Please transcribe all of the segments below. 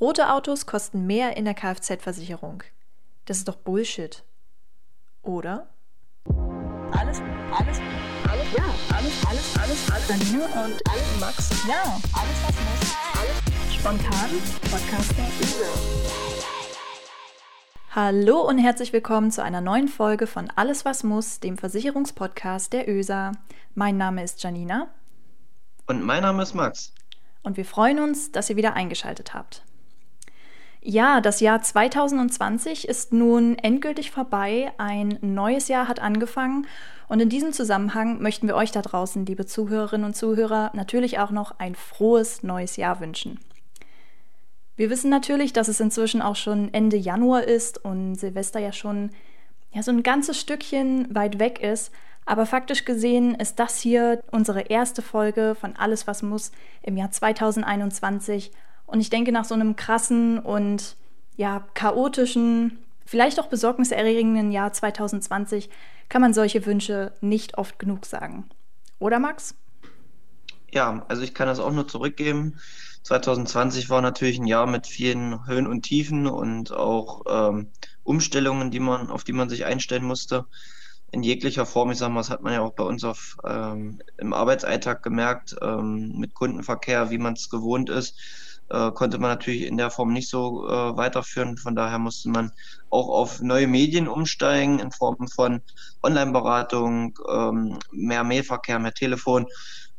Rote Autos kosten mehr in der Kfz-Versicherung. Das ist doch Bullshit. Oder? Alles, alles, alles, ja, alles, alles, alles, alles. Janine und alles, Max. Ja, alles, was muss. Alles spontan. Podcast der Hallo und herzlich willkommen zu einer neuen Folge von Alles, was muss, dem Versicherungspodcast der ÖSA. Mein Name ist Janina. Und mein Name ist Max. Und wir freuen uns, dass ihr wieder eingeschaltet habt. Ja, das Jahr 2020 ist nun endgültig vorbei. Ein neues Jahr hat angefangen. Und in diesem Zusammenhang möchten wir euch da draußen, liebe Zuhörerinnen und Zuhörer, natürlich auch noch ein frohes neues Jahr wünschen. Wir wissen natürlich, dass es inzwischen auch schon Ende Januar ist und Silvester ja schon ja, so ein ganzes Stückchen weit weg ist. Aber faktisch gesehen ist das hier unsere erste Folge von Alles, was muss im Jahr 2021 und ich denke, nach so einem krassen und ja, chaotischen, vielleicht auch besorgniserregenden Jahr 2020 kann man solche Wünsche nicht oft genug sagen. Oder Max? Ja, also ich kann das auch nur zurückgeben. 2020 war natürlich ein Jahr mit vielen Höhen und Tiefen und auch ähm, Umstellungen, die man, auf die man sich einstellen musste. In jeglicher Form, ich sag mal, das hat man ja auch bei uns auf, ähm, im Arbeitsalltag gemerkt, ähm, mit Kundenverkehr, wie man es gewohnt ist äh, konnte man natürlich in der Form nicht so äh, weiterführen. Von daher musste man auch auf neue Medien umsteigen in Form von Online-Beratung, ähm, mehr Mailverkehr, mehr Telefon.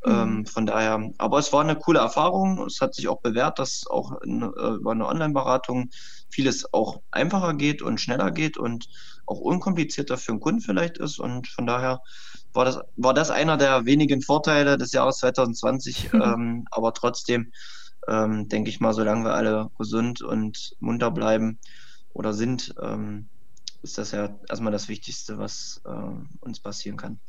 Mhm. Ähm, von daher, aber es war eine coole Erfahrung. Es hat sich auch bewährt, dass auch in, äh, über eine Online-Beratung vieles auch einfacher geht und schneller geht und auch unkomplizierter für den Kunden vielleicht ist. Und von daher war das, war das einer der wenigen Vorteile des Jahres 2020. ähm, aber trotzdem ähm, denke ich mal, solange wir alle gesund und munter bleiben oder sind, ähm, ist das ja erstmal das Wichtigste, was äh, uns passieren kann.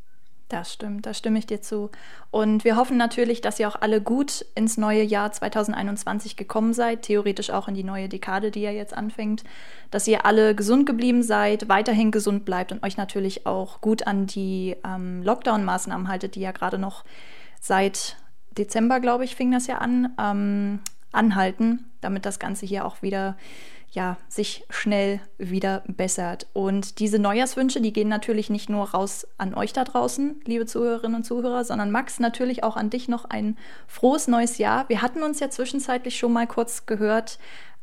Das stimmt, da stimme ich dir zu. Und wir hoffen natürlich, dass ihr auch alle gut ins neue Jahr 2021 gekommen seid, theoretisch auch in die neue Dekade, die ja jetzt anfängt, dass ihr alle gesund geblieben seid, weiterhin gesund bleibt und euch natürlich auch gut an die ähm, Lockdown-Maßnahmen haltet, die ja gerade noch seit Dezember, glaube ich, fing das ja an, ähm, anhalten, damit das Ganze hier auch wieder ja, sich schnell wieder bessert. Und diese Neujahrswünsche, die gehen natürlich nicht nur raus an euch da draußen, liebe Zuhörerinnen und Zuhörer, sondern Max, natürlich auch an dich noch ein frohes neues Jahr. Wir hatten uns ja zwischenzeitlich schon mal kurz gehört,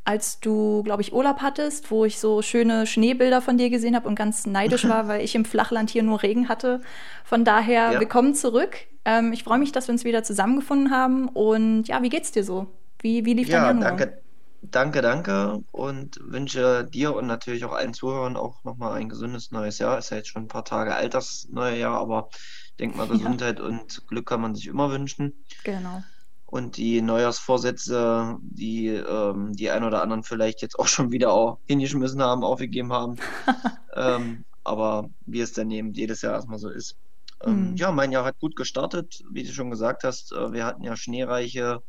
als du, glaube ich, Urlaub hattest, wo ich so schöne Schneebilder von dir gesehen habe und ganz neidisch war, weil ich im Flachland hier nur Regen hatte. Von daher, ja. willkommen zurück. Ähm, ich freue mich, dass wir uns wieder zusammengefunden haben. Und ja, wie geht's dir so? Wie, wie lief ja, dein Januar? Danke, danke, danke. Und wünsche dir und natürlich auch allen Zuhörern auch nochmal ein gesundes neues Jahr. Ist ja jetzt schon ein paar Tage alt, das neue Jahr, aber ich denke mal, Gesundheit ja. und Glück kann man sich immer wünschen. Genau und die Neujahrsvorsätze, die ähm, die ein oder anderen vielleicht jetzt auch schon wieder auch hingeschmissen haben, aufgegeben haben. ähm, aber wie es dann eben jedes Jahr erstmal so ist. Ähm, mhm. Ja, mein Jahr hat gut gestartet, wie du schon gesagt hast. Äh, wir hatten ja schneereiche,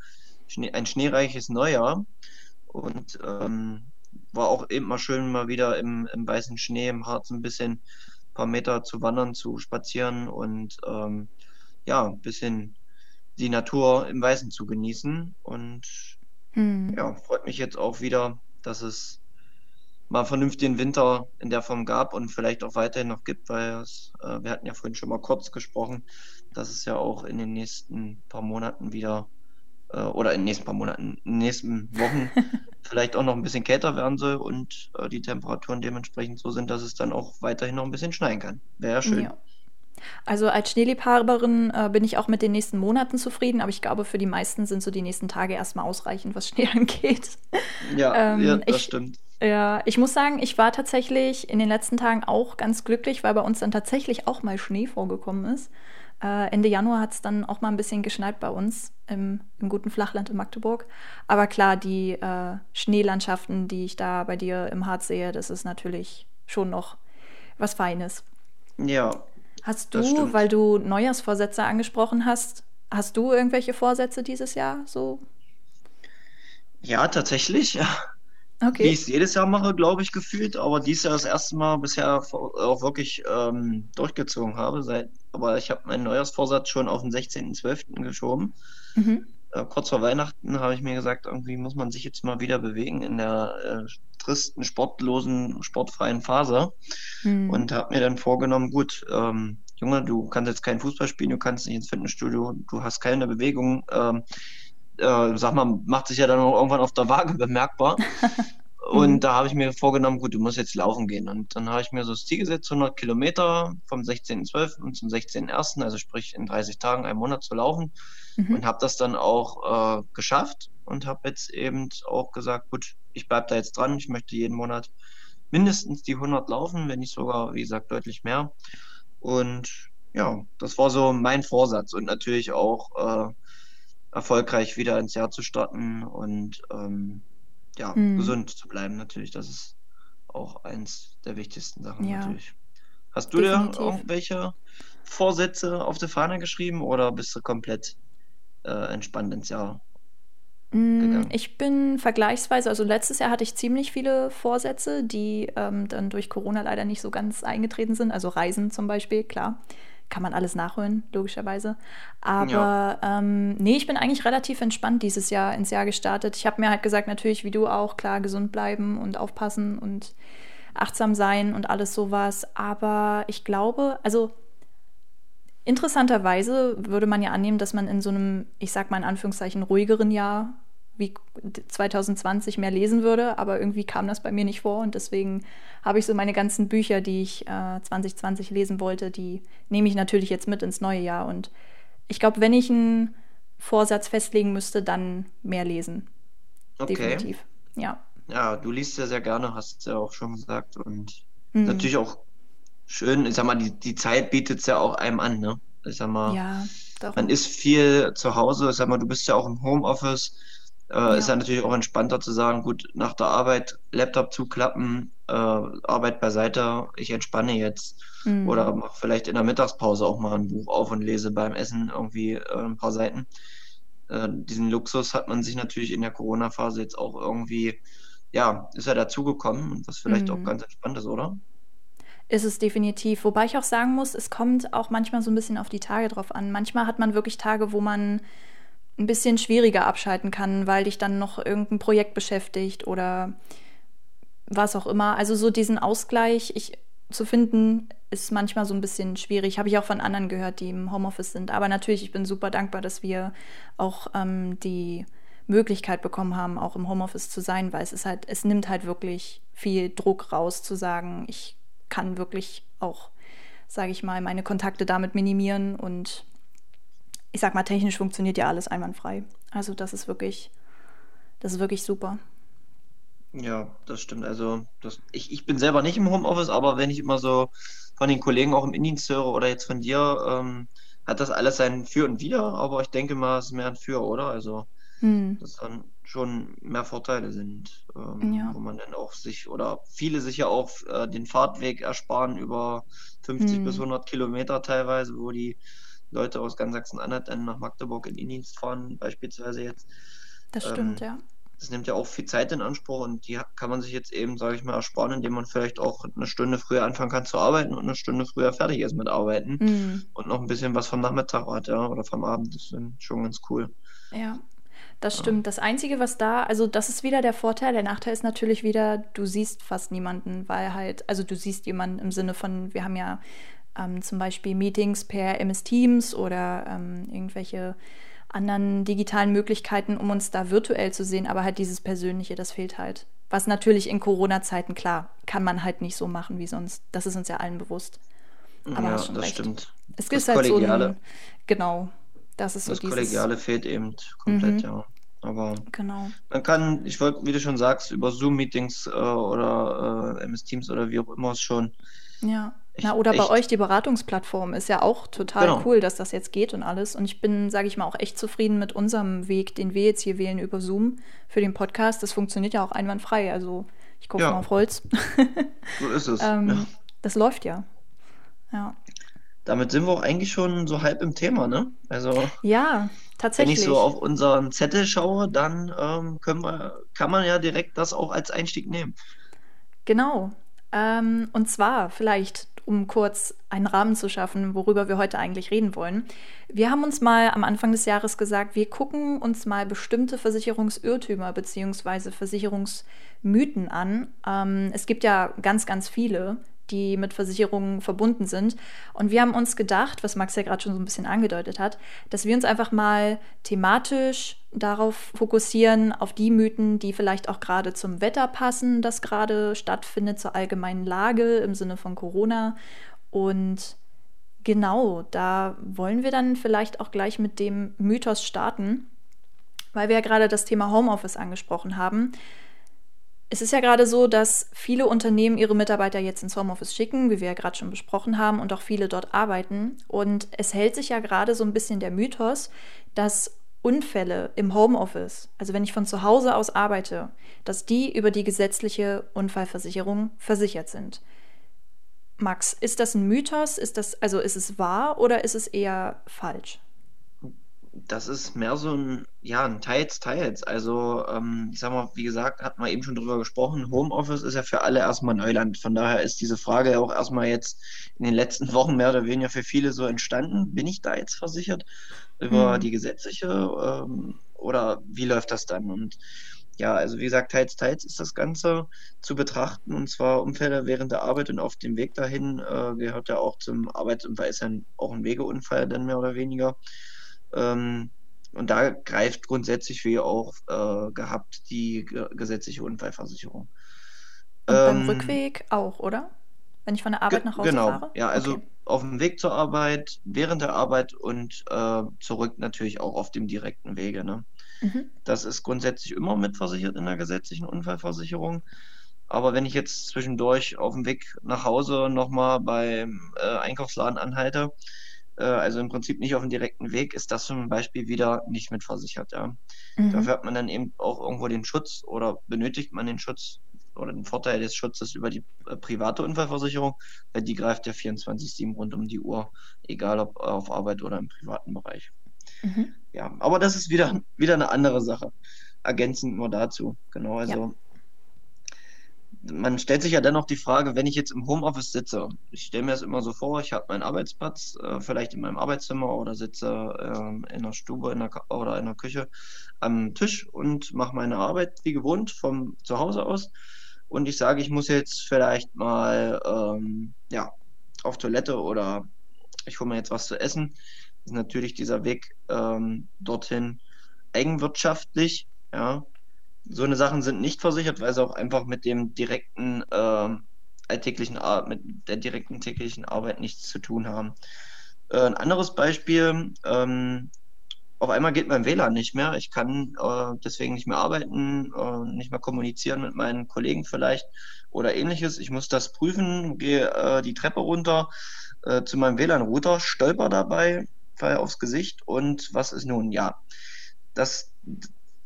Schnee, ein schneereiches Neujahr und ähm, war auch eben mal schön, mal wieder im, im weißen Schnee im Harz ein bisschen ein paar Meter zu wandern, zu spazieren und ähm, ja, ein bisschen die Natur im Weißen zu genießen. Und hm. ja, freut mich jetzt auch wieder, dass es mal vernünftigen Winter in der Form gab und vielleicht auch weiterhin noch gibt, weil es, äh, wir hatten ja vorhin schon mal kurz gesprochen, dass es ja auch in den nächsten paar Monaten wieder äh, oder in den nächsten paar Monaten, in den nächsten Wochen vielleicht auch noch ein bisschen kälter werden soll und äh, die Temperaturen dementsprechend so sind, dass es dann auch weiterhin noch ein bisschen schneien kann. Wäre ja schön. Ja. Also als Schneeliebhaberin äh, bin ich auch mit den nächsten Monaten zufrieden, aber ich glaube, für die meisten sind so die nächsten Tage erstmal ausreichend, was Schnee angeht. Ja, ähm, ja das ich, stimmt. Ja, ich muss sagen, ich war tatsächlich in den letzten Tagen auch ganz glücklich, weil bei uns dann tatsächlich auch mal Schnee vorgekommen ist. Äh, Ende Januar hat es dann auch mal ein bisschen geschneit bei uns im, im guten Flachland in Magdeburg. Aber klar, die äh, Schneelandschaften, die ich da bei dir im Harz sehe, das ist natürlich schon noch was Feines. Ja, Hast du, weil du Neujahrsvorsätze angesprochen hast, hast du irgendwelche Vorsätze dieses Jahr so? Ja, tatsächlich, ja. Okay. Wie ich es jedes Jahr mache, glaube ich, gefühlt, aber dieses Jahr das erste Mal bisher auch wirklich ähm, durchgezogen habe. Seit, aber ich habe meinen Neujahrsvorsatz schon auf den 16.12. geschoben. Mhm. äh, kurz vor Weihnachten habe ich mir gesagt, irgendwie muss man sich jetzt mal wieder bewegen in der äh, tristen, sportlosen, sportfreien Phase. Mhm. Und habe mir dann vorgenommen, gut, ähm, Junge, du kannst jetzt kein Fußball spielen, du kannst nicht ins Fitnessstudio, du hast keine Bewegung. Ähm, äh, sag mal, macht sich ja dann auch irgendwann auf der Waage bemerkbar. Und mhm. da habe ich mir vorgenommen, gut, du musst jetzt laufen gehen. Und dann habe ich mir so das Ziel gesetzt, 100 Kilometer vom 16.12. zum 16.01., also sprich in 30 Tagen, einen Monat zu laufen. Mhm. Und habe das dann auch äh, geschafft und habe jetzt eben auch gesagt, gut, ich bleibe da jetzt dran. Ich möchte jeden Monat mindestens die 100 laufen, wenn nicht sogar, wie gesagt, deutlich mehr. Und ja, das war so mein Vorsatz und natürlich auch äh, erfolgreich wieder ins Jahr zu starten und ähm, ja, mhm. gesund zu bleiben natürlich. Das ist auch eins der wichtigsten Sachen ja. natürlich. Hast du Definitiv. dir irgendwelche Vorsätze auf die Fahne geschrieben oder bist du komplett äh, entspannt ins Jahr gegangen? Ich bin vergleichsweise, also letztes Jahr hatte ich ziemlich viele Vorsätze, die ähm, dann durch Corona leider nicht so ganz eingetreten sind. Also Reisen zum Beispiel, klar kann man alles nachholen, logischerweise. Aber ja. ähm, nee, ich bin eigentlich relativ entspannt dieses Jahr ins Jahr gestartet. Ich habe mir halt gesagt, natürlich, wie du auch, klar, gesund bleiben und aufpassen und achtsam sein und alles sowas. Aber ich glaube, also interessanterweise würde man ja annehmen, dass man in so einem, ich sag mal in Anführungszeichen, ruhigeren Jahr wie 2020 mehr lesen würde, aber irgendwie kam das bei mir nicht vor und deswegen habe ich so meine ganzen Bücher, die ich äh, 2020 lesen wollte, die nehme ich natürlich jetzt mit ins neue Jahr und ich glaube, wenn ich einen Vorsatz festlegen müsste, dann mehr lesen. Okay. Definitiv. Ja. Ja, du liest ja sehr gerne, hast du ja auch schon gesagt und mhm. natürlich auch schön, ich sag mal, die, die Zeit bietet es ja auch einem an, ne? Ich sag mal, ja, man ist viel zu Hause, ich sag mal, du bist ja auch im Homeoffice, äh, ja. Ist ja natürlich auch entspannter zu sagen, gut, nach der Arbeit Laptop zuklappen, äh, Arbeit beiseite, ich entspanne jetzt. Mhm. Oder mache vielleicht in der Mittagspause auch mal ein Buch auf und lese beim Essen irgendwie äh, ein paar Seiten. Äh, diesen Luxus hat man sich natürlich in der Corona-Phase jetzt auch irgendwie, ja, ist ja dazugekommen und was vielleicht mhm. auch ganz entspannt ist, oder? Ist es definitiv. Wobei ich auch sagen muss, es kommt auch manchmal so ein bisschen auf die Tage drauf an. Manchmal hat man wirklich Tage, wo man ein bisschen schwieriger abschalten kann, weil dich dann noch irgendein Projekt beschäftigt oder was auch immer. Also so diesen Ausgleich ich, zu finden, ist manchmal so ein bisschen schwierig. Habe ich auch von anderen gehört, die im Homeoffice sind. Aber natürlich, ich bin super dankbar, dass wir auch ähm, die Möglichkeit bekommen haben, auch im Homeoffice zu sein, weil es ist halt, es nimmt halt wirklich viel Druck raus, zu sagen, ich kann wirklich auch, sage ich mal, meine Kontakte damit minimieren und ich sag mal, technisch funktioniert ja alles einwandfrei. Also das ist wirklich, das ist wirklich super. Ja, das stimmt. Also das, ich, ich bin selber nicht im Homeoffice, aber wenn ich immer so von den Kollegen auch im Indienst höre oder jetzt von dir, ähm, hat das alles sein Für und Wider, aber ich denke mal, es ist mehr ein Für, oder? Also hm. dass dann schon mehr Vorteile sind, ähm, ja. wo man dann auch sich oder viele sich ja auch äh, den Fahrtweg ersparen über 50 hm. bis 100 Kilometer teilweise, wo die Leute aus ganz Sachsen-Anhalt dann nach Magdeburg in Indienst fahren, beispielsweise jetzt. Das stimmt, ähm, ja. Das nimmt ja auch viel Zeit in Anspruch und die kann man sich jetzt eben, sage ich mal, ersparen, indem man vielleicht auch eine Stunde früher anfangen kann zu arbeiten und eine Stunde früher fertig ist mit Arbeiten mhm. und noch ein bisschen was vom Nachmittag hat, ja, oder vom Abend. Das ist schon ganz cool. Ja. Das stimmt. Das Einzige, was da, also das ist wieder der Vorteil. Der Nachteil ist natürlich wieder, du siehst fast niemanden, weil halt, also du siehst jemanden im Sinne von, wir haben ja ähm, zum Beispiel Meetings per MS Teams oder ähm, irgendwelche anderen digitalen Möglichkeiten, um uns da virtuell zu sehen, aber halt dieses Persönliche, das fehlt halt. Was natürlich in Corona-Zeiten, klar, kann man halt nicht so machen wie sonst. Das ist uns ja allen bewusst. Aber ja, das recht. stimmt. Es gibt halt so ein, genau, das ist so Das dieses, Kollegiale fehlt eben komplett, mhm. ja. Aber genau. man kann, ich wollte, wie du schon sagst, über Zoom-Meetings äh, oder äh, MS Teams oder wie auch immer es schon ja. Na, oder echt. bei euch die Beratungsplattform ist ja auch total genau. cool, dass das jetzt geht und alles. Und ich bin, sage ich mal, auch echt zufrieden mit unserem Weg, den wir jetzt hier wählen über Zoom für den Podcast. Das funktioniert ja auch einwandfrei. Also ich gucke ja. mal auf Holz. so ist es. ähm, ja. Das läuft ja. Ja. Damit sind wir auch eigentlich schon so halb im Thema, ne? Also ja, tatsächlich. Wenn ich so auf unseren Zettel schaue, dann ähm, können wir, kann man ja direkt das auch als Einstieg nehmen. Genau. Ähm, und zwar vielleicht um kurz einen Rahmen zu schaffen, worüber wir heute eigentlich reden wollen. Wir haben uns mal am Anfang des Jahres gesagt, wir gucken uns mal bestimmte Versicherungsirrtümer bzw. Versicherungsmythen an. Ähm, es gibt ja ganz, ganz viele, die mit Versicherungen verbunden sind. Und wir haben uns gedacht, was Max ja gerade schon so ein bisschen angedeutet hat, dass wir uns einfach mal thematisch darauf fokussieren, auf die Mythen, die vielleicht auch gerade zum Wetter passen, das gerade stattfindet, zur allgemeinen Lage im Sinne von Corona. Und genau, da wollen wir dann vielleicht auch gleich mit dem Mythos starten, weil wir ja gerade das Thema Homeoffice angesprochen haben. Es ist ja gerade so, dass viele Unternehmen ihre Mitarbeiter jetzt ins Homeoffice schicken, wie wir ja gerade schon besprochen haben, und auch viele dort arbeiten. Und es hält sich ja gerade so ein bisschen der Mythos, dass Unfälle im Homeoffice, also wenn ich von zu Hause aus arbeite, dass die über die gesetzliche Unfallversicherung versichert sind. Max, ist das ein Mythos? Ist das, also ist es wahr oder ist es eher falsch? Das ist mehr so ein, ja, ein Teils, Teils. Also, ähm, ich sag mal, wie gesagt, hat man eben schon drüber gesprochen, Homeoffice ist ja für alle erstmal Neuland. Von daher ist diese Frage ja auch erstmal jetzt in den letzten Wochen mehr oder weniger für viele so entstanden. Bin ich da jetzt versichert über mhm. die gesetzliche ähm, oder wie läuft das dann? Und ja, also wie gesagt, teils, teils ist das Ganze zu betrachten und zwar Unfälle während der Arbeit und auf dem Weg dahin äh, gehört ja auch zum Arbeitsunfall, ist ja auch ein Wegeunfall dann mehr oder weniger. Ähm, und da greift grundsätzlich ihr auch äh, gehabt die gesetzliche Unfallversicherung. Und ähm, beim Rückweg auch, oder? Wenn ich von der Arbeit nach Hause genau. fahre? Ja, also okay. auf dem Weg zur Arbeit, während der Arbeit und äh, zurück natürlich auch auf dem direkten Wege. Ne? Mhm. Das ist grundsätzlich immer mitversichert in der gesetzlichen Unfallversicherung. Aber wenn ich jetzt zwischendurch auf dem Weg nach Hause nochmal beim äh, Einkaufsladen anhalte, äh, also im Prinzip nicht auf dem direkten Weg, ist das zum Beispiel wieder nicht mitversichert. Ja. Mhm. Dafür hat man dann eben auch irgendwo den Schutz oder benötigt man den Schutz oder den Vorteil des Schutzes über die äh, private Unfallversicherung, weil die greift ja 24-7 rund um die Uhr, egal ob auf Arbeit oder im privaten Bereich. Mhm. Ja, aber das ist wieder, wieder eine andere Sache. Ergänzend nur dazu. Genau, also ja man stellt sich ja dennoch die Frage, wenn ich jetzt im Homeoffice sitze, ich stelle mir das immer so vor, ich habe meinen Arbeitsplatz, äh, vielleicht in meinem Arbeitszimmer oder sitze äh, in der Stube in der oder in der Küche am Tisch und mache meine Arbeit wie gewohnt vom Zuhause aus. Und ich sage, ich muss jetzt vielleicht mal ähm, ja, auf Toilette oder ich hole mir jetzt was zu essen. Ist natürlich dieser Weg ähm, dorthin eigenwirtschaftlich, ja, so eine Sachen sind nicht versichert, weil sie auch einfach mit dem direkten äh, alltäglichen Ar mit der direkten täglichen Arbeit nichts zu tun haben. Äh, ein anderes Beispiel, ähm, auf einmal geht mein WLAN nicht mehr. Ich kann äh, deswegen nicht mehr arbeiten, äh, nicht mehr kommunizieren mit meinen Kollegen vielleicht oder ähnliches. Ich muss das prüfen, gehe äh, die Treppe runter äh, zu meinem WLAN-Router, stolper dabei, falle aufs Gesicht und was ist nun? Ja, das,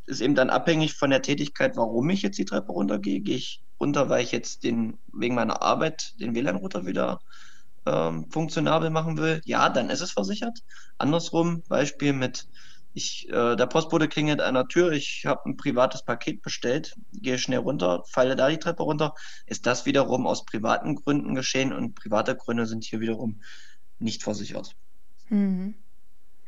ist eben dann abhängig von der Tätigkeit, warum ich jetzt die Treppe runtergehe. Gehe ich runter, weil ich jetzt den, wegen meiner Arbeit den WLAN-Router wieder ähm, funktionabel machen will? Ja, dann ist es versichert. Andersrum, Beispiel mit, ich, äh, der Postbote klingelt an der Tür, ich habe ein privates Paket bestellt, gehe schnell runter, falle da die Treppe runter, ist das wiederum aus privaten Gründen geschehen und private Gründe sind hier wiederum nicht versichert. Mhm.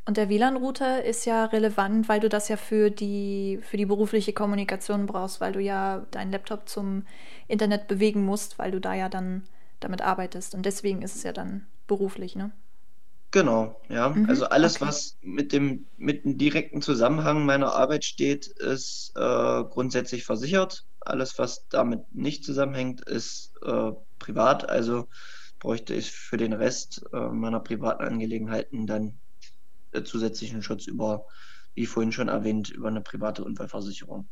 Und der WLAN-Router ist ja relevant, weil du das ja für die, für die berufliche Kommunikation brauchst, weil du ja deinen Laptop zum Internet bewegen musst, weil du da ja dann damit arbeitest. Und deswegen ist es ja dann beruflich, ne? Genau, ja. Mhm, also alles, okay. was mit dem, mit dem direkten Zusammenhang meiner Arbeit steht, ist äh, grundsätzlich versichert. Alles, was damit nicht zusammenhängt, ist äh, privat. Also bräuchte ich für den Rest äh, meiner privaten Angelegenheiten dann äh, zusätzlichen Schutz über, wie vorhin schon erwähnt, über eine private Unfallversicherung.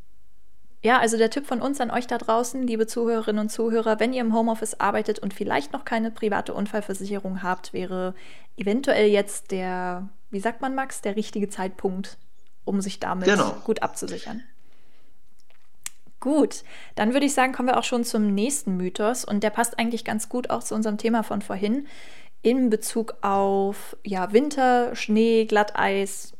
Ja, also der Tipp von uns an euch da draußen, liebe Zuhörerinnen und Zuhörer, wenn ihr im Homeoffice arbeitet und vielleicht noch keine private Unfallversicherung habt, wäre eventuell jetzt der, wie sagt man, Max, der richtige Zeitpunkt, um sich damit genau. gut abzusichern. Gut, dann würde ich sagen, kommen wir auch schon zum nächsten Mythos und der passt eigentlich ganz gut auch zu unserem Thema von vorhin in Bezug auf ja, Winter, Schnee, Glatteis,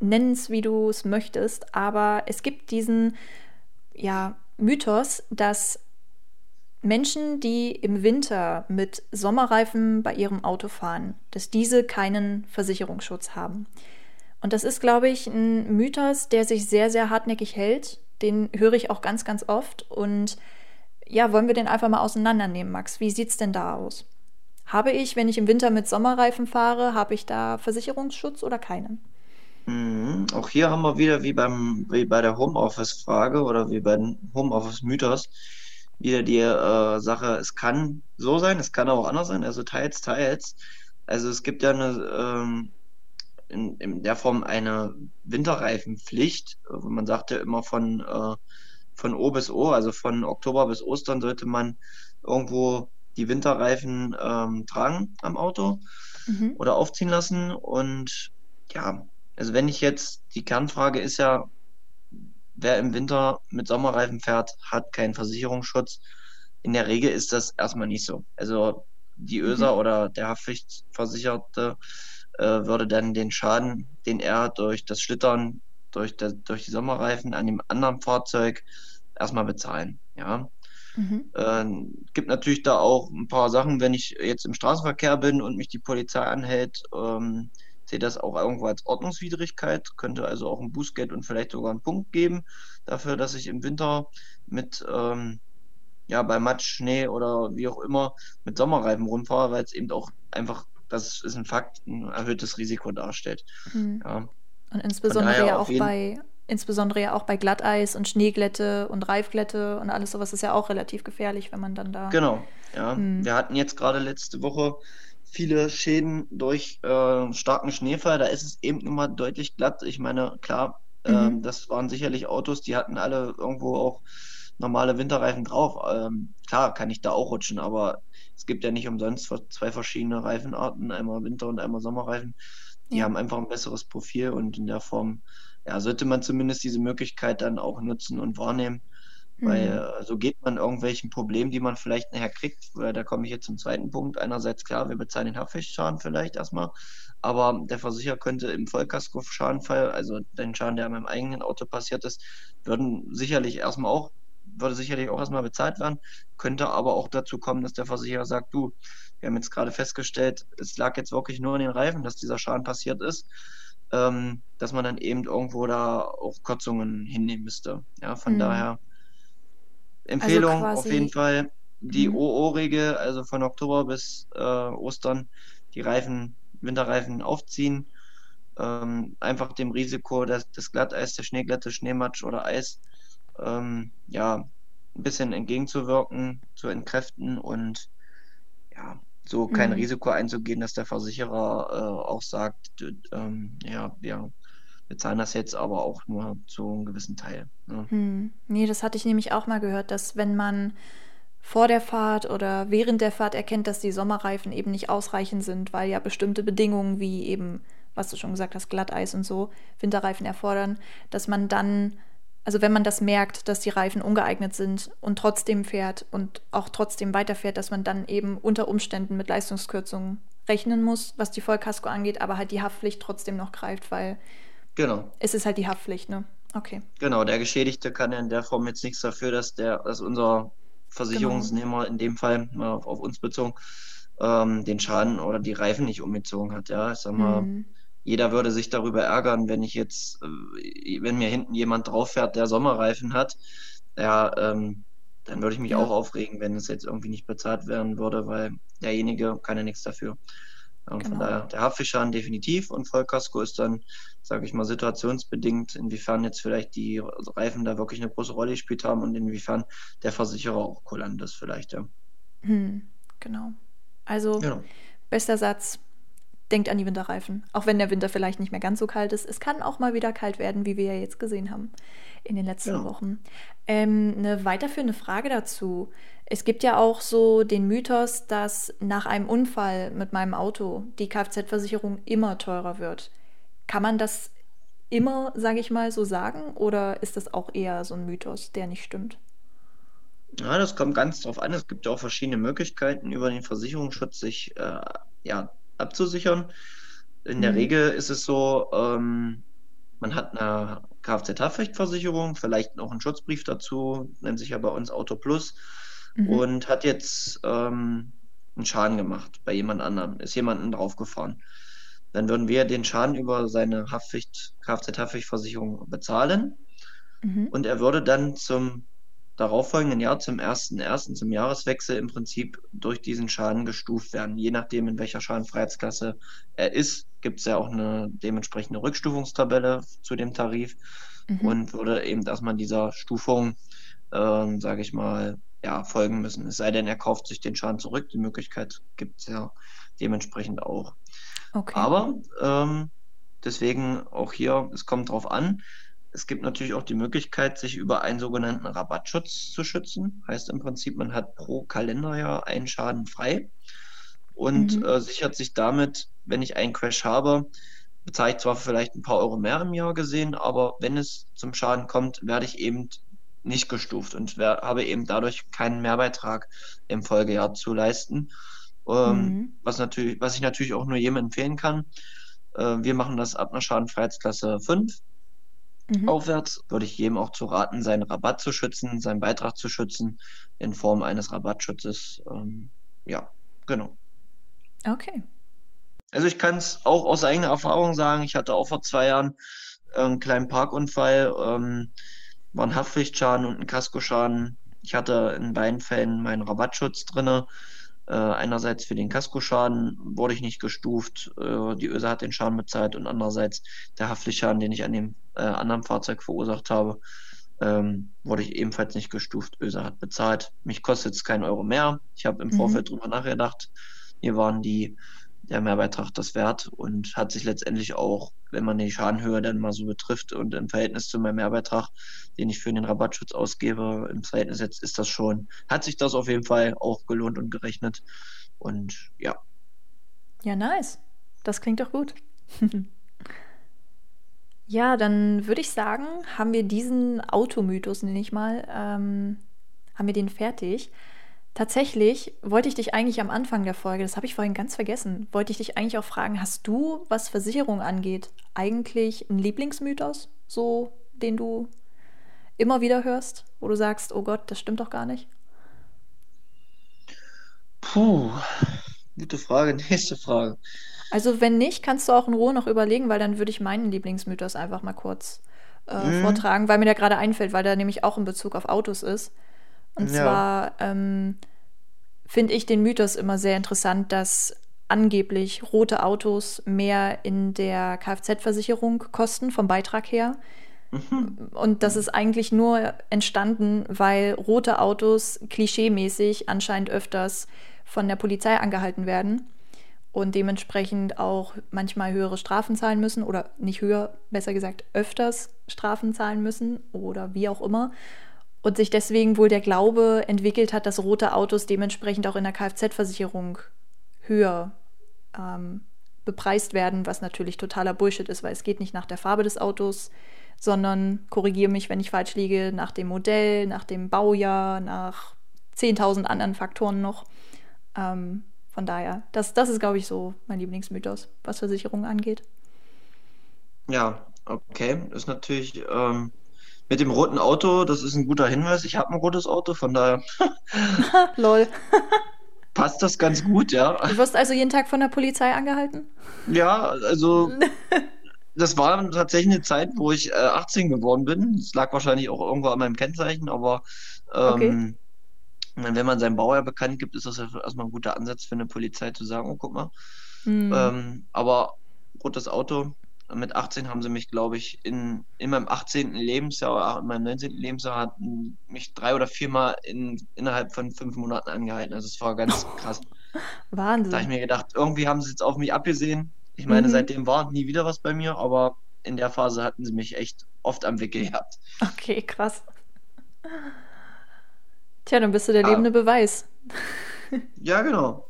nenn es wie du es möchtest, aber es gibt diesen ja, Mythos, dass Menschen, die im Winter mit Sommerreifen bei ihrem Auto fahren, dass diese keinen Versicherungsschutz haben. Und das ist, glaube ich, ein Mythos, der sich sehr, sehr hartnäckig hält. Den höre ich auch ganz, ganz oft. Und ja, wollen wir den einfach mal auseinandernehmen, Max? Wie sieht es denn da aus? Habe ich, wenn ich im Winter mit Sommerreifen fahre, habe ich da Versicherungsschutz oder keinen? Mhm. Auch hier haben wir wieder wie beim wie bei der Homeoffice-Frage oder wie bei dem Homeoffice-Mythos wieder die äh, Sache, es kann so sein, es kann auch anders sein, also teils, teils. Also es gibt ja eine ähm, in, in der Form eine Winterreifenpflicht. Man sagt ja immer von, äh, von O bis O, also von Oktober bis Ostern sollte man irgendwo die Winterreifen ähm, tragen am Auto mhm. oder aufziehen lassen. Und ja, also wenn ich jetzt, die Kernfrage ist ja, wer im Winter mit Sommerreifen fährt, hat keinen Versicherungsschutz. In der Regel ist das erstmal nicht so. Also die ÖSA mhm. oder der Haftpflichtversicherte äh, würde dann den Schaden, den er durch das Schlittern, durch, der, durch die Sommerreifen an dem anderen Fahrzeug erstmal bezahlen. Ja. Mhm. Äh, gibt natürlich da auch ein paar Sachen, wenn ich jetzt im Straßenverkehr bin und mich die Polizei anhält, ähm, sehe das auch irgendwo als Ordnungswidrigkeit, könnte also auch ein Bußgeld und vielleicht sogar einen Punkt geben dafür, dass ich im Winter mit ähm, ja bei Matsch, Schnee oder wie auch immer mit Sommerreifen rumfahre, weil es eben auch einfach das ist ein Fakt, ein erhöhtes Risiko darstellt. Mhm. Ja. Und insbesondere ja auch bei insbesondere ja auch bei Glatteis und Schneeglätte und Reifglätte und alles sowas ist ja auch relativ gefährlich, wenn man dann da. Genau, ja. Mhm. Wir hatten jetzt gerade letzte Woche viele Schäden durch äh, starken Schneefall. Da ist es eben immer deutlich glatt. Ich meine, klar, äh, mhm. das waren sicherlich Autos, die hatten alle irgendwo auch normale Winterreifen drauf. Ähm, klar, kann ich da auch rutschen, aber es gibt ja nicht umsonst zwei verschiedene Reifenarten, einmal Winter- und einmal Sommerreifen. Die ja. haben einfach ein besseres Profil und in der Form ja, sollte man zumindest diese Möglichkeit dann auch nutzen und wahrnehmen. Mhm. Weil äh, so geht man irgendwelchen Problemen, die man vielleicht nachher kriegt. Da komme ich jetzt zum zweiten Punkt. Einerseits klar, wir bezahlen den Haftpflichtschaden vielleicht erstmal, aber der Versicherer könnte im Vollkasko-Schadenfall, also den Schaden, der an meinem eigenen Auto passiert ist, würden sicherlich erstmal auch würde sicherlich auch erstmal bezahlt werden, könnte aber auch dazu kommen, dass der Versicherer sagt, du, wir haben jetzt gerade festgestellt, es lag jetzt wirklich nur an den Reifen, dass dieser Schaden passiert ist, ähm, dass man dann eben irgendwo da auch Kürzungen hinnehmen müsste. Ja, von mhm. daher Empfehlung also auf jeden Fall die mhm. OO-Regel, also von Oktober bis äh, Ostern die Reifen, Winterreifen aufziehen. Ähm, einfach dem Risiko des, des Glatteis, der Schneeglätte, Schneematsch oder Eis ähm, ja, ein bisschen entgegenzuwirken, zu entkräften und ja, so kein mhm. Risiko einzugehen, dass der Versicherer äh, auch sagt, ähm, ja, wir bezahlen das jetzt aber auch nur zu einem gewissen Teil. Ne? Hm. Nee, das hatte ich nämlich auch mal gehört, dass wenn man vor der Fahrt oder während der Fahrt erkennt, dass die Sommerreifen eben nicht ausreichend sind, weil ja bestimmte Bedingungen wie eben, was du schon gesagt hast, Glatteis und so, Winterreifen erfordern, dass man dann also wenn man das merkt, dass die Reifen ungeeignet sind und trotzdem fährt und auch trotzdem weiterfährt, dass man dann eben unter Umständen mit Leistungskürzungen rechnen muss, was die Vollkasko angeht, aber halt die Haftpflicht trotzdem noch greift, weil genau. es ist halt die Haftpflicht, ne? Okay. Genau, der Geschädigte kann ja in der Form jetzt nichts dafür, dass der, dass unser Versicherungsnehmer genau. in dem Fall mal auf, auf uns bezogen ähm, den Schaden oder die Reifen nicht umgezogen hat. Ja, ich sag mal, mhm jeder würde sich darüber ärgern, wenn ich jetzt, äh, wenn mir hinten jemand drauf fährt, der Sommerreifen hat, ja, ähm, dann würde ich mich ja. auch aufregen, wenn es jetzt irgendwie nicht bezahlt werden würde, weil derjenige kann ja nichts dafür. Und genau. von daher, der Haftpflichtschaden definitiv und Vollkasko ist dann, sage ich mal, situationsbedingt, inwiefern jetzt vielleicht die Reifen da wirklich eine große Rolle gespielt haben und inwiefern der Versicherer auch kulant ist vielleicht, ja. Hm, genau. Also, genau. bester Satz, denkt an die Winterreifen. Auch wenn der Winter vielleicht nicht mehr ganz so kalt ist. Es kann auch mal wieder kalt werden, wie wir ja jetzt gesehen haben in den letzten ja. Wochen. Ähm, eine weiterführende Frage dazu. Es gibt ja auch so den Mythos, dass nach einem Unfall mit meinem Auto die Kfz-Versicherung immer teurer wird. Kann man das immer, sage ich mal, so sagen? Oder ist das auch eher so ein Mythos, der nicht stimmt? Ja, das kommt ganz drauf an. Es gibt ja auch verschiedene Möglichkeiten, über den Versicherungsschutz sich äh, ja, abzusichern. In der mhm. Regel ist es so, ähm, man hat eine Kfz-Haftpflichtversicherung, vielleicht noch einen Schutzbrief dazu, nennt sich ja bei uns Auto Plus. mhm. und hat jetzt ähm, einen Schaden gemacht bei jemand anderem, ist jemanden draufgefahren. Dann würden wir den Schaden über seine Haftpflicht, Kfz-Haftpflichtversicherung bezahlen mhm. und er würde dann zum darauffolgenden Jahr, zum 1.1., zum Jahreswechsel im Prinzip durch diesen Schaden gestuft werden. Je nachdem, in welcher Schadenfreiheitsklasse er ist, gibt es ja auch eine dementsprechende Rückstufungstabelle zu dem Tarif mhm. und würde eben erstmal dieser Stufung, äh, sage ich mal, ja, folgen müssen. Es sei denn, er kauft sich den Schaden zurück. Die Möglichkeit gibt es ja dementsprechend auch. Okay. Aber ähm, deswegen auch hier, es kommt drauf an. Es gibt natürlich auch die Möglichkeit, sich über einen sogenannten Rabattschutz zu schützen. Heißt im Prinzip, man hat pro Kalenderjahr einen Schaden frei und mhm. äh, sichert sich damit, wenn ich einen Crash habe, bezahle ich zwar vielleicht ein paar Euro mehr im Jahr gesehen, aber wenn es zum Schaden kommt, werde ich eben nicht gestuft und habe eben dadurch keinen Mehrbeitrag im Folgejahr zu leisten. Ähm, mhm. was, natürlich, was ich natürlich auch nur jedem empfehlen kann. Äh, wir machen das ab einer Schadenfreiheitsklasse 5 mhm. aufwärts. Würde ich jedem auch zu raten, seinen Rabatt zu schützen, seinen Beitrag zu schützen in Form eines Rabattschutzes. Ähm, ja, genau. Okay. Also ich kann es auch aus eigener Erfahrung sagen, ich hatte auch vor zwei Jahren einen kleinen Parkunfall. Ähm, war ein Haftpflichtschaden und ein Kaskoschaden. Ich hatte in beiden Fällen meinen Rabattschutz drinne. Äh, einerseits für den Kaskoschaden wurde ich nicht gestuft, äh, die ÖSA hat den Schaden bezahlt und andererseits der Haftpflichtschaden, den ich an dem äh, anderen Fahrzeug verursacht habe, ähm, wurde ich ebenfalls nicht gestuft. ÖSA hat bezahlt. Mich kostet es keinen Euro mehr. Ich habe im mhm. Vorfeld drüber nachgedacht. Mir waren die der Mehrbeitrag das wert und hat sich letztendlich auch, wenn man die Schadenhöhe dann mal so betrifft und im Verhältnis zu meinem Mehrbeitrag, den ich für den Rabattschutz ausgebe, im Verhältnis jetzt ist das schon, hat sich das auf jeden Fall auch gelohnt und gerechnet. Und ja. Ja, nice. Das klingt doch gut. ja, dann würde ich sagen, haben wir diesen Automythos, nenne ich mal, ähm, haben wir den fertig. Tatsächlich wollte ich dich eigentlich am Anfang der Folge, das habe ich vorhin ganz vergessen, wollte ich dich eigentlich auch fragen, hast du, was Versicherung angeht, eigentlich einen Lieblingsmythos, so den du immer wieder hörst, wo du sagst, oh Gott, das stimmt doch gar nicht? Puh, gute Frage, nächste Frage. Also wenn nicht, kannst du auch in Ruhe noch überlegen, weil dann würde ich meinen Lieblingsmythos einfach mal kurz äh, hm. vortragen, weil mir der gerade einfällt, weil der nämlich auch in Bezug auf Autos ist. Und ja. zwar ähm, finde ich den Mythos immer sehr interessant, dass angeblich rote Autos mehr in der Kfz-Versicherung kosten, vom Beitrag her. Mhm. Und das ist eigentlich nur entstanden, weil rote Autos klischeemäßig anscheinend öfters von der Polizei angehalten werden und dementsprechend auch manchmal höhere Strafen zahlen müssen oder nicht höher, besser gesagt öfters Strafen zahlen müssen oder wie auch immer und sich deswegen wohl der Glaube entwickelt hat, dass rote Autos dementsprechend auch in der Kfz-Versicherung höher ähm, bepreist werden, was natürlich totaler Bullshit ist, weil es geht nicht nach der Farbe des Autos, sondern korrigiere mich, wenn ich falsch liege, nach dem Modell, nach dem Baujahr, nach 10.000 anderen Faktoren noch. Ähm, von daher, das, das ist, glaube ich, so mein Lieblingsmythos, was Versicherungen angeht. Ja, okay. Das ist natürlich ähm, mit dem roten Auto, das ist ein guter Hinweis. Ich habe ein rotes Auto, von daher. Lol. passt das ganz gut, ja. Du wirst also jeden Tag von der Polizei angehalten? Ja, also das war tatsächlich eine Zeit, wo ich äh, 18 geworden bin. Das lag wahrscheinlich auch irgendwo an meinem Kennzeichen, aber ähm, okay. wenn man seinen Baujahr bekannt gibt, ist das ja erstmal ein guter Ansatz für eine Polizei zu sagen, oh, guck mal. Mhm. Ähm, aber rotes Auto, mit 18 haben sie mich, glaube ich, in, in meinem 18. Lebensjahr, in meinem 19. Lebensjahr hatten mich drei oder viermal in, innerhalb von fünf Monaten angehalten. Also es war ganz krass. Wahnsinn. Da habe ich mir gedacht, irgendwie haben sie jetzt auf mich abgesehen. Ich meine, mhm. seitdem war nie wieder was bei mir, aber in der Phase hatten sie mich echt oft am Wickel gehabt. Okay, krass. Tja, dann bist du der lebende Beweis. ja, genau.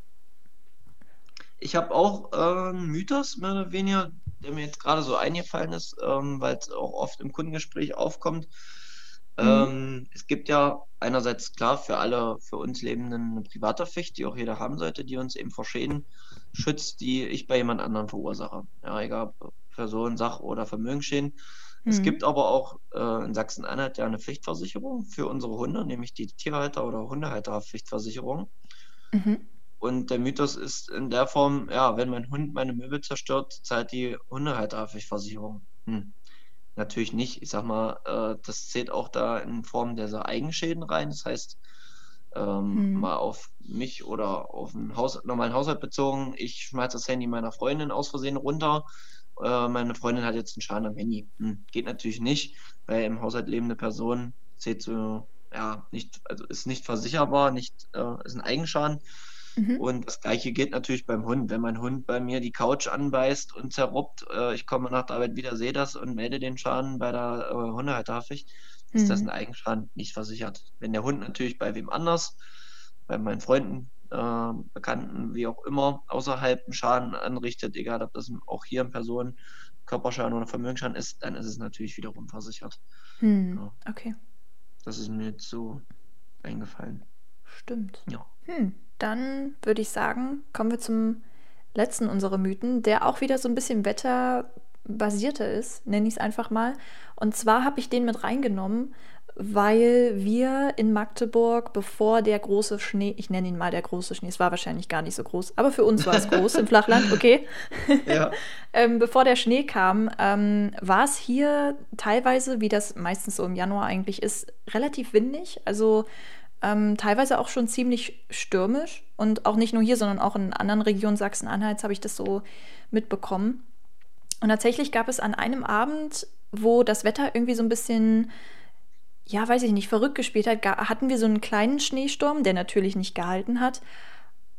Ich habe auch äh, einen Mythos, mehr oder weniger, der mir jetzt gerade so eingefallen ist, ähm, weil es auch oft im Kundengespräch aufkommt. Mhm. Ähm, es gibt ja einerseits klar für alle, für uns Lebenden eine Privathaftpflicht, die auch jeder haben sollte, die uns eben vor Schäden schützt, die ich bei jemand anderem verursache. Ja, egal Person, Sach- oder Vermögensschäden. Es gibt aber auch äh, in Sachsen-Anhalt ja eine Pflichtversicherung für unsere Hunde, nämlich die Tierhalter- oder Hundehalterpflichtversicherung. Mhm. Und der Mythos ist in der Form, ja, wenn mein Hund meine Möbel zerstört, zahlt die Hundehalterpflichtversicherung. Hm. Natürlich nicht. Ich sag mal, äh, das zählt auch da in Form dieser Eigenschäden rein. Das heißt, ähm, Mhm. mal auf mich oder auf einen Haus normalen Haushalt bezogen. Ich schmeiß das Handy meiner Freundin aus Versehen runter. Äh, meine Freundin hat jetzt einen Schaden am Handy. Hm. Geht natürlich nicht, weil im Haushalt lebende Person zählt so, ja, nicht, also ist nicht versicherbar, nicht, äh, ist ein Eigenschaden. Mhm. Und das gleiche gilt natürlich beim Hund. Wenn mein Hund bei mir die Couch anbeißt und zerruppt, äh, ich komme nach der Arbeit wieder, sehe das und melde den Schaden bei der äh, Hundehalterpflicht, ist das ein Mhm. Eigenschaden nicht versichert. Wenn der Hund natürlich bei wem anders, bei meinen Freunden, äh, Bekannten, wie auch immer, außerhalb einen Schaden anrichtet, egal ob das auch hier in Person Körperschaden oder Vermögensschaden ist, dann ist es natürlich wiederum versichert. Hm. Ja. Okay, Das ist mir jetzt so eingefallen. stimmt. Ja. Hm. Dann würde ich sagen, kommen wir zum letzten unserer Mythen, der auch wieder so ein bisschen wetterbasierter ist, nenne ich es einfach mal. Und zwar habe ich den mit reingenommen, weil wir in Magdeburg, bevor der große Schnee, ich nenne ihn mal der große Schnee, es war wahrscheinlich gar nicht so groß, aber für uns war es groß im Flachland, okay. Ja. ähm, bevor der Schnee kam, ähm, war es hier teilweise, wie das meistens so im Januar eigentlich ist, relativ windig. Also ähm, teilweise auch schon ziemlich stürmisch. Und auch nicht nur hier, sondern auch in anderen Regionen Sachsen-Anhalts habe ich das so mitbekommen. Und tatsächlich gab es an einem Abend, wo das Wetter irgendwie so ein bisschen, ja, weiß ich nicht, verrückt gespielt hat, hatten wir so einen kleinen Schneesturm, der natürlich nicht gehalten hat.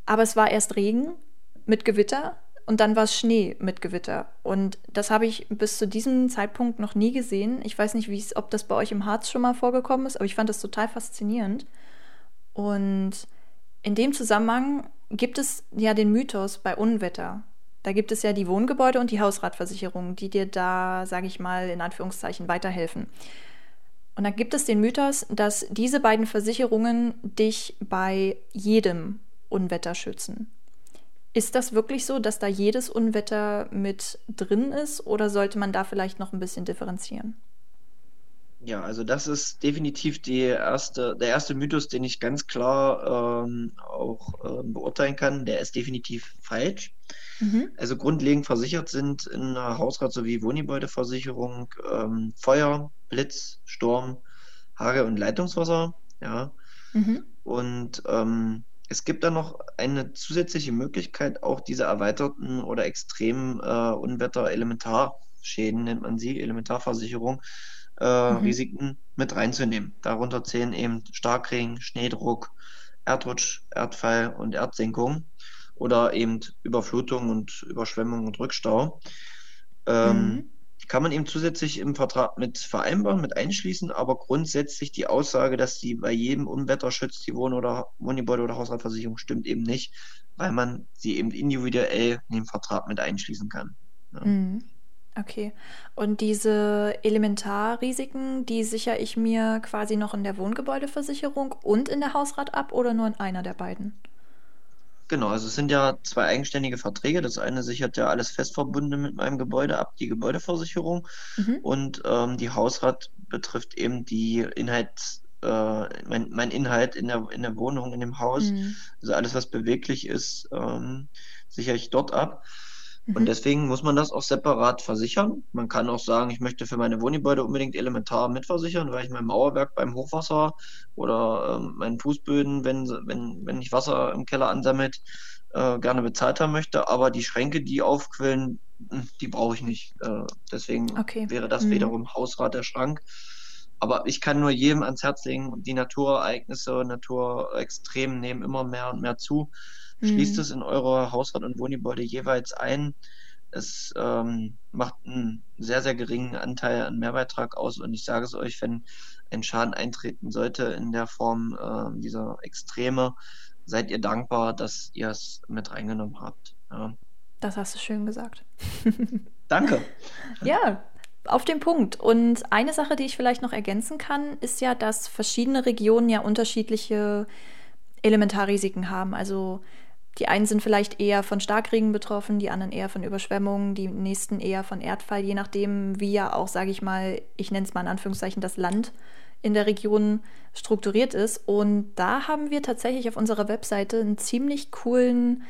Aber es war erst Regen mit Gewitter und dann war es Schnee mit Gewitter. Und das habe ich bis zu diesem Zeitpunkt noch nie gesehen. Ich weiß nicht, ob das bei euch im Harz schon mal vorgekommen ist, aber ich fand das total faszinierend. Und in dem Zusammenhang gibt es ja den Mythos bei Unwetter. Da gibt es ja die Wohngebäude und die Hausratversicherung, die dir da, sage ich mal, in Anführungszeichen weiterhelfen. Und dann gibt es den Mythos, dass diese beiden Versicherungen dich bei jedem Unwetter schützen. Ist das wirklich so, dass da jedes Unwetter mit drin ist oder sollte man da vielleicht noch ein bisschen differenzieren? Ja, also das ist definitiv die erste, der erste Mythos, den ich ganz klar ähm, auch ähm, beurteilen kann. Der ist definitiv falsch. Mhm. Also grundlegend versichert sind in einer Hausrat- sowie Wohngebäudeversicherung ähm, Feuer, Blitz, Sturm, Hagel und Leitungswasser. Ja. Mhm. Und ähm, es gibt dann noch eine zusätzliche Möglichkeit, auch diese erweiterten oder extremen äh, Unwetter, Elementarschäden nennt man sie, Elementarversicherung, äh, Mhm. Risiken mit reinzunehmen. Darunter zählen eben Starkregen, Schneedruck, Erdrutsch, Erdfall und Erdsenkung oder eben Überflutung und Überschwemmung und Rückstau. Ähm, Mhm. kann man eben zusätzlich im Vertrag mit vereinbaren, mit einschließen, aber grundsätzlich die Aussage, dass die bei jedem Unwetter schützt, die Wohn- oder Wohngebäude- oder Hausratversicherung, stimmt eben nicht, weil man sie eben individuell in den Vertrag mit einschließen kann. Ja. Mhm. Okay. Und diese Elementarrisiken, die sichere ich mir quasi noch in der Wohngebäudeversicherung und in der Hausrat ab oder nur in einer der beiden? Genau, also es sind ja zwei eigenständige Verträge. Das eine sichert ja alles fest verbunden mit meinem Gebäude ab, die Gebäudeversicherung. Mhm. Und ähm, die Hausrat betrifft eben die Inhalt, äh, mein, mein Inhalt in der, in der Wohnung, in dem Haus. Mhm. Also alles, was beweglich ist, ähm, sichere ich dort ab. Und Mhm. deswegen muss man das auch separat versichern. Man kann auch sagen, ich möchte für meine Wohngebäude unbedingt elementar mitversichern, weil ich mein Mauerwerk beim Hochwasser oder ähm, meinen Fußböden, wenn, wenn, wenn ich Wasser im Keller ansammelt, äh, gerne bezahlt haben möchte. Aber die Schränke, die aufquillen, mh, die brauche ich nicht. Äh, deswegen Okay. wäre das Mhm. wiederum Hausrat der Schrank. Aber ich kann nur jedem ans Herz legen, die Naturereignisse, Naturextremen nehmen immer mehr und mehr zu. Schließt Mhm. es in eure Hausrat- und Wohngebäude jeweils ein. Es ähm, macht einen sehr, sehr geringen Anteil an Mehrbeitrag aus. Und ich sage es euch, wenn ein Schaden eintreten sollte in der Form ähm, dieser Extreme, seid ihr dankbar, dass ihr es mit reingenommen habt. Ja. Das hast du schön gesagt. Danke. Ja, auf den Punkt. Und eine Sache, die ich vielleicht noch ergänzen kann, ist ja, dass verschiedene Regionen ja unterschiedliche Elementarrisiken haben. Also Die einen sind vielleicht eher von Starkregen betroffen, die anderen eher von Überschwemmungen, die nächsten eher von Erdfall, je nachdem, wie ja auch, sage ich mal, ich nenne es mal in Anführungszeichen, das Land in der Region strukturiert ist. Und da haben wir tatsächlich auf unserer Webseite einen ziemlich coolen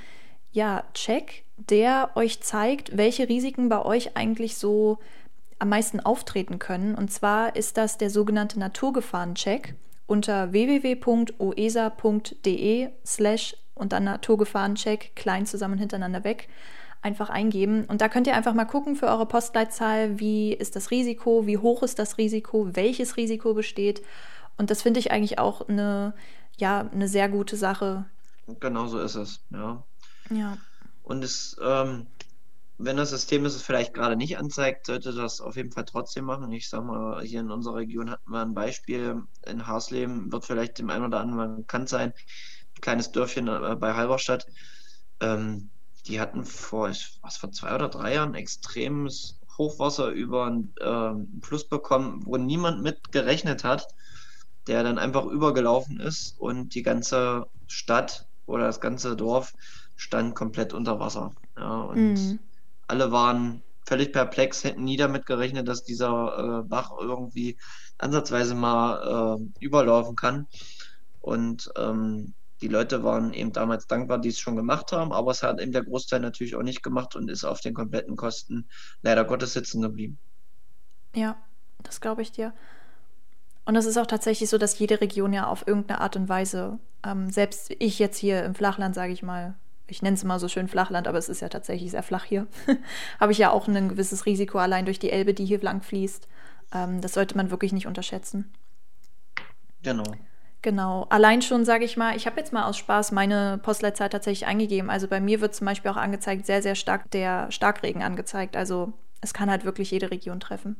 ja, Check, der euch zeigt, welche Risiken bei euch eigentlich so am meisten auftreten können. Und zwar ist das der sogenannte Naturgefahren-Check unter www.oesa.de slash und dann Naturgefahrencheck klein zusammen hintereinander weg einfach eingeben. Und da könnt ihr einfach mal gucken für eure Postleitzahl, wie ist das Risiko, wie hoch ist das Risiko, welches Risiko besteht. Und das finde ich eigentlich auch eine, ja, eine sehr gute Sache. Genau so ist es, ja. Ja. Und es, ähm, wenn das System es vielleicht gerade nicht anzeigt, sollte das auf jeden Fall trotzdem machen. Ich sag mal, hier in unserer Region hatten wir ein Beispiel. In Harsleben wird vielleicht dem einen oder anderen bekannt sein. Ein kleines Dörfchen äh, bei Halberstadt. Ähm, die hatten vor, was, vor zwei oder drei Jahren extremes Hochwasser über einen äh, Fluss bekommen, wo niemand mit gerechnet hat, der dann einfach übergelaufen ist und die ganze Stadt oder das ganze Dorf stand komplett unter Wasser. Ja, und mhm. alle waren völlig perplex, hätten nie damit gerechnet, dass dieser äh, Bach irgendwie ansatzweise mal äh, überlaufen kann. Und ähm, die Leute waren eben damals dankbar, die es schon gemacht haben, aber es hat eben der Großteil natürlich auch nicht gemacht und ist auf den kompletten Kosten leider Gottes sitzen geblieben. Ja, das glaube ich dir. Und es ist auch tatsächlich so, dass jede Region ja auf irgendeine Art und Weise, ähm, selbst ich jetzt hier im Flachland, sage ich mal, ich nenne es immer so schön Flachland, aber es ist ja tatsächlich sehr flach hier, habe ich ja auch ein gewisses Risiko allein durch die Elbe, die hier lang fließt. Ähm, das sollte man wirklich nicht unterschätzen. Genau. Genau. Allein schon, sage ich mal, ich habe jetzt mal aus Spaß meine Postleitzahl tatsächlich eingegeben. Also bei mir wird zum Beispiel auch angezeigt, sehr, sehr stark der Starkregen angezeigt. Also es kann halt wirklich jede Region treffen.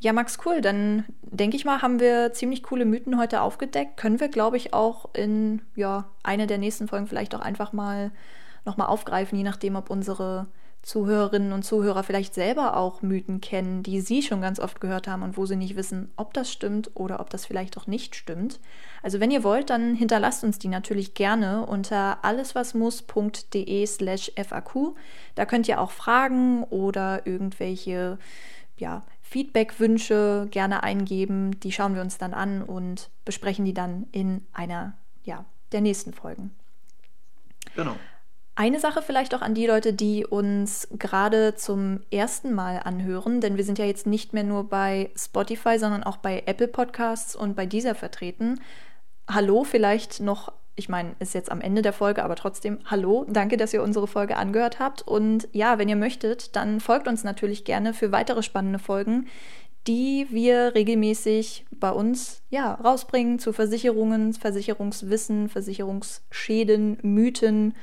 Ja, Max, cool. Dann denke ich mal, haben wir ziemlich coole Mythen heute aufgedeckt. Können wir, glaube ich, auch in ja, eine der nächsten Folgen vielleicht auch einfach mal nochmal aufgreifen, je nachdem, ob unsere Zuhörerinnen und Zuhörer vielleicht selber auch Mythen kennen, die sie schon ganz oft gehört haben und wo sie nicht wissen, ob das stimmt oder ob das vielleicht auch nicht stimmt. Also wenn ihr wollt, dann hinterlasst uns die natürlich gerne unter alleswasmuss.de slash FAQ. Da könnt ihr auch Fragen oder irgendwelche ja, Feedback-Wünsche gerne eingeben. Die schauen wir uns dann an und besprechen die dann in einer ja, der nächsten Folgen. Genau. Eine Sache vielleicht auch an die Leute, die uns gerade zum ersten Mal anhören, denn wir sind ja jetzt nicht mehr nur bei Spotify, sondern auch bei Apple Podcasts und bei dieser vertreten. Hallo, vielleicht noch, ich meine, ist jetzt am Ende der Folge, aber trotzdem, hallo, danke, dass ihr unsere Folge angehört habt. Und ja, wenn ihr möchtet, dann folgt uns natürlich gerne für weitere spannende Folgen, die wir regelmäßig bei uns ja, rausbringen zu Versicherungen, Versicherungswissen, Versicherungsschäden, Mythen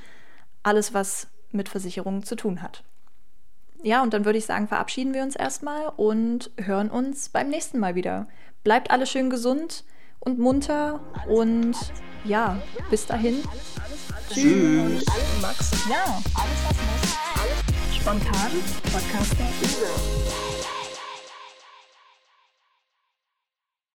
alles, was mit Versicherungen zu tun hat. Ja, und dann würde ich sagen, verabschieden wir uns erstmal und hören uns beim nächsten Mal wieder. Bleibt alle schön gesund und munter und ja, bis dahin. Tschüss. Max. Ja, alles was muss. Spontan. Podcaster.